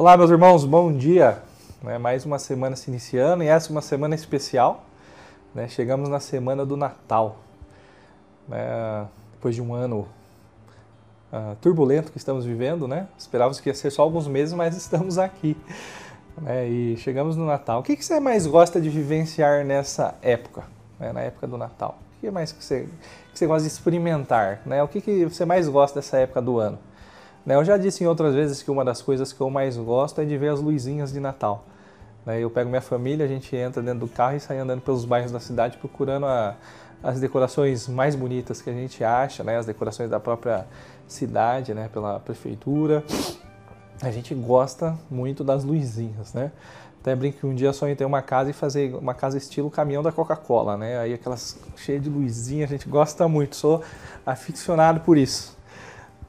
Olá, meus irmãos, bom dia. Né, mais uma semana se iniciando e essa é uma semana especial. Né, chegamos na semana do Natal. Né, depois de um ano uh, turbulento que estamos vivendo, né? Esperávamos que ia ser só alguns meses, mas estamos aqui. Né, e chegamos no Natal. O que, você mais gosta de vivenciar nessa época? Na época do Natal? O que mais você, você gosta de experimentar? O que você mais gosta dessa época do ano? Né, eu já disse em outras vezes que uma das coisas que eu mais gosto é de ver as luzinhas de Natal. Né, eu pego minha família, a gente entra dentro do carro e sai andando pelos bairros da cidade procurando a, as decorações mais bonitas que a gente acha, né, as decorações da própria cidade, né, pela prefeitura. A gente gosta muito das luzinhas, né? Até brinco que um dia sonhei ter uma casa e fazer uma casa estilo caminhão da Coca-Cola, né? Aí aquelas cheias de luzinha, a gente gosta muito, sou aficionado por isso.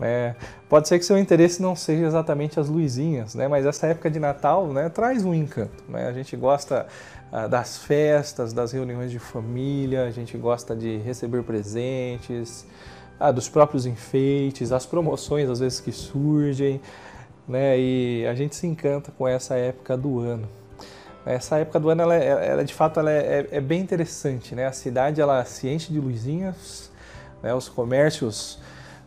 É, pode ser que seu interesse não seja exatamente as luzinhas, né? mas essa época de Natal né, traz um encanto. Né? A gente gosta ah, das festas, das reuniões de família, a gente gosta de receber presentes, ah, dos próprios enfeites, as promoções às vezes que surgem, né? e a gente se encanta com essa época do ano. Essa época do ano, ela, é, ela de fato, ela é, é, bem interessante. Né? A cidade ela se enche de luzinhas, né? os comércios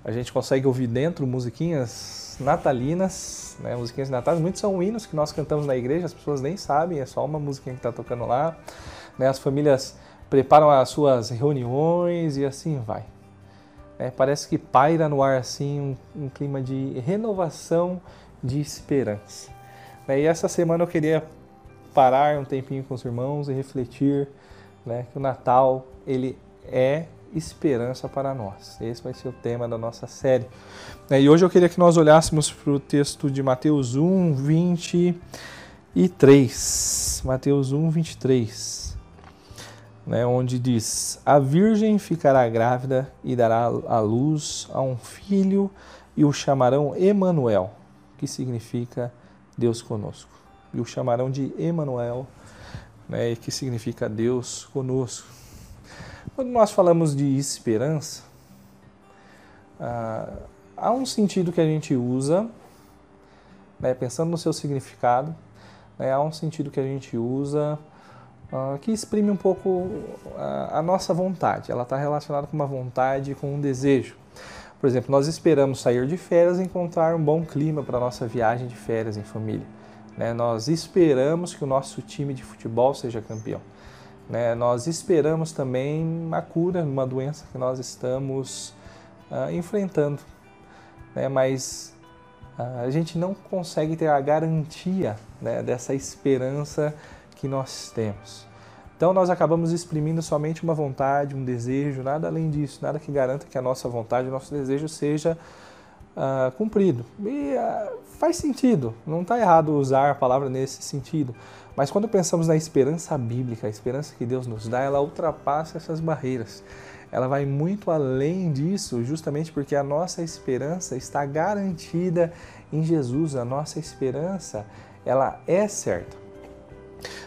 a gente consegue ouvir dentro musiquinhas natalinas, né? musiquinhas de Natal. Muitos são hinos que nós cantamos na igreja, as pessoas nem sabem, é só uma musiquinha que está tocando lá. Né? As famílias preparam as suas reuniões e assim vai. É, parece que paira no ar assim um, um, clima de renovação, de esperança. É, e essa semana eu queria parar um tempinho com os irmãos e refletir né, que o Natal ele é esperança para nós. Esse vai ser o tema da nossa série. É, e hoje eu queria que nós olhássemos para o texto de Mateus 1, 23. Mateus 1, 23. Né, onde diz: A virgem ficará grávida e dará à luz a um filho e o chamarão Emanuel, que significa Deus conosco. E o chamarão de Emanuel, né, que significa Deus conosco. Quando nós falamos de esperança, ah, há um sentido que a gente usa, né, pensando no seu significado, né, há um sentido que a gente usa ah, que exprime um pouco a, a nossa vontade. Ela está relacionada com uma vontade, com um desejo. Por exemplo, nós esperamos sair de férias e encontrar um bom clima para a nossa viagem de férias em família. Né? Nós esperamos que o nosso time de futebol seja campeão. Né? Nós esperamos também a cura numa doença que nós estamos uh, enfrentando, né? mas uh, a gente não consegue ter a garantia né, dessa esperança que nós temos. Então nós acabamos exprimindo somente uma vontade, um desejo, nada além disso, nada que garanta que a nossa vontade, o nosso desejo seja uh, cumprido. E uh, faz sentido, não está errado usar a palavra nesse sentido. Mas quando pensamos na esperança bíblica, a esperança que Deus nos dá, ela ultrapassa essas barreiras. Ela vai muito além disso, justamente porque a nossa esperança está garantida em Jesus. A nossa esperança, ela é certa.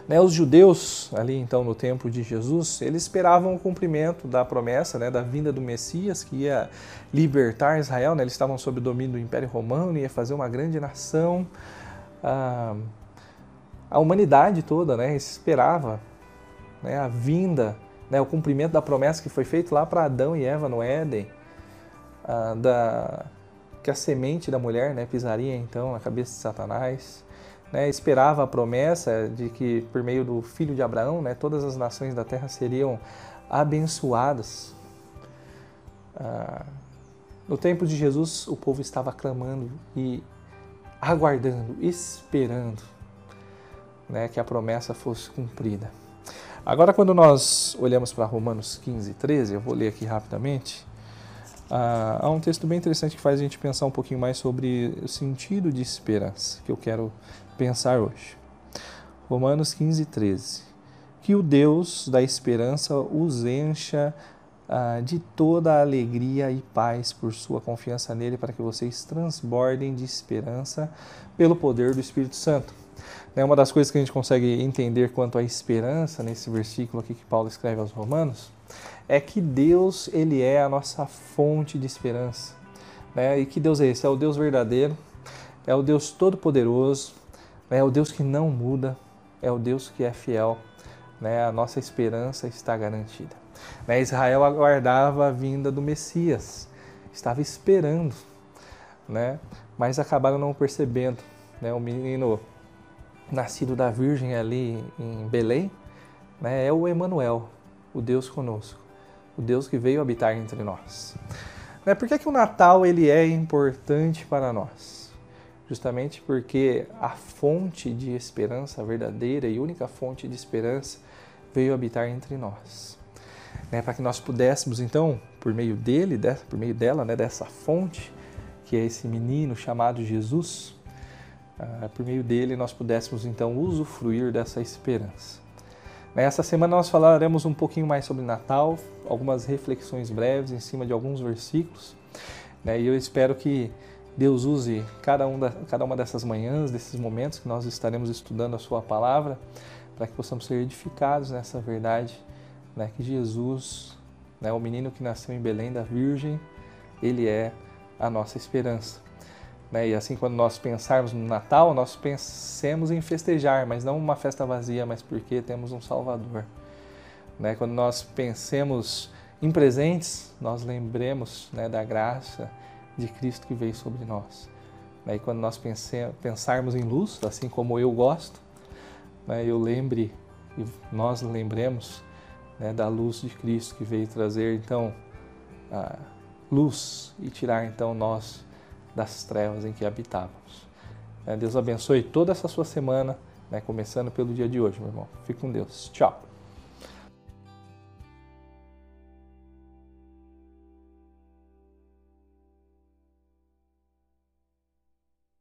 Né, os judeus, ali então no tempo de Jesus, eles esperavam o cumprimento da promessa né, da vinda do Messias, que ia libertar Israel. Né, eles estavam sob o domínio do Império Romano, ia fazer uma grande nação. Ah, a humanidade toda né, esperava né, a vinda, né, o cumprimento da promessa que foi feito lá para Adão e Eva no Éden, ah, da, que a semente da mulher né, pisaria então na cabeça de Satanás né, esperava a promessa de que por meio do filho de Abraão, né, todas as nações da terra seriam abençoadas. Ah, no tempo de Jesus, o povo estava clamando e aguardando, esperando né, que a promessa fosse cumprida. Agora, quando nós olhamos para Romanos 15, 13, eu vou ler aqui rapidamente. Ah, há um texto bem interessante que faz a gente pensar um pouquinho mais sobre o sentido de esperança, que eu quero pensar hoje. Romanos 15, 13. Que o Deus da esperança os encha ah, de toda a alegria e paz por sua confiança nele, para que vocês transbordem de esperança pelo poder do Espírito Santo. É uma das coisas que a gente consegue entender quanto à esperança nesse versículo aqui que Paulo escreve aos Romanos é que Deus ele é a nossa fonte de esperança. Né? E que Deus é esse? É o Deus verdadeiro, é o Deus todo-poderoso, É o Deus que não muda, é o Deus que é fiel. Né? A nossa esperança está garantida. Né? Israel aguardava a vinda do Messias, estava esperando, né? mas acabaram não percebendo. Né? O menino nascido da Virgem ali em Belém né? é o Emanuel, o Deus conosco, o Deus que veio habitar entre nós. Né? Por que, que o Natal ele é importante para nós? Justamente porque a fonte de esperança, a verdadeira e única fonte de esperança, veio habitar entre nós. Né? Para que nós pudéssemos, então, por meio dele, dessa, por meio dela, né, dessa fonte, que é esse menino chamado Jesus, ah, por meio dele nós pudéssemos, então, usufruir dessa esperança. Nessa semana nós falaremos um pouquinho mais sobre Natal, algumas reflexões breves em cima de alguns versículos. Né? E eu espero que Deus use cada, um da, cada uma dessas manhãs, desses momentos que nós estaremos estudando a Sua palavra, para que possamos ser edificados nessa verdade, né? que Jesus, né, o menino que nasceu em Belém da Virgem, ele é a nossa esperança. Né? E assim, quando nós pensarmos no Natal, nós pensemos em festejar, mas não uma festa vazia, mas porque temos um Salvador. Né? Quando nós pensemos em presentes, nós lembremos né, da graça de Cristo que veio sobre nós. Né? E quando nós pense, pensarmos em luz, assim como eu gosto, né, eu lembre e nós lembremos né, da luz de Cristo que veio trazer então a luz e tirar então nós das trevas em que habitávamos. É, Deus abençoe toda essa sua semana, né, começando pelo dia de hoje, meu irmão. Fique com Deus. Tchau.